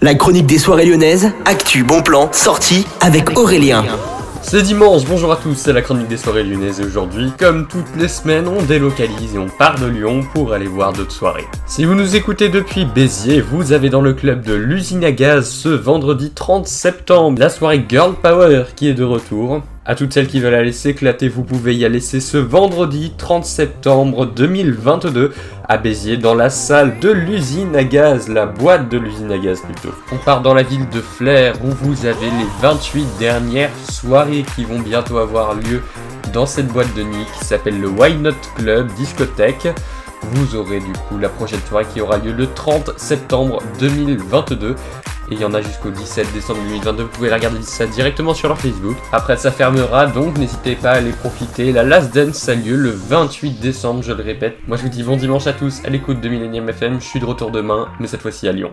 La chronique des soirées lyonnaises, actu, bon plan, sortie avec Aurélien. C'est dimanche, bonjour à tous, c'est la chronique des soirées lyonnaises et aujourd'hui, comme toutes les semaines, on délocalise et on part de Lyon pour aller voir d'autres soirées. Si vous nous écoutez depuis Béziers, vous avez dans le club de l'usine à gaz ce vendredi 30 septembre la soirée Girl Power qui est de retour. À toutes celles qui veulent aller s'éclater, vous pouvez y aller, ce vendredi 30 septembre 2022 à Béziers dans la salle de l'usine à gaz, la boîte de l'usine à gaz plutôt. On part dans la ville de Flers où vous avez les 28 dernières soirées qui vont bientôt avoir lieu dans cette boîte de nuit qui s'appelle le Why Not Club Discothèque. Vous aurez du coup la prochaine soirée qui aura lieu le 30 septembre 2022 et il y en a jusqu'au 17 décembre 2022. Vous pouvez regarder ça directement sur leur Facebook. Après, ça fermera, donc n'hésitez pas à aller profiter. La Last Dance a lieu le 28 décembre, je le répète. Moi, je vous dis bon dimanche à tous à l'écoute de Millennium FM. Je suis de retour demain, mais cette fois-ci à Lyon.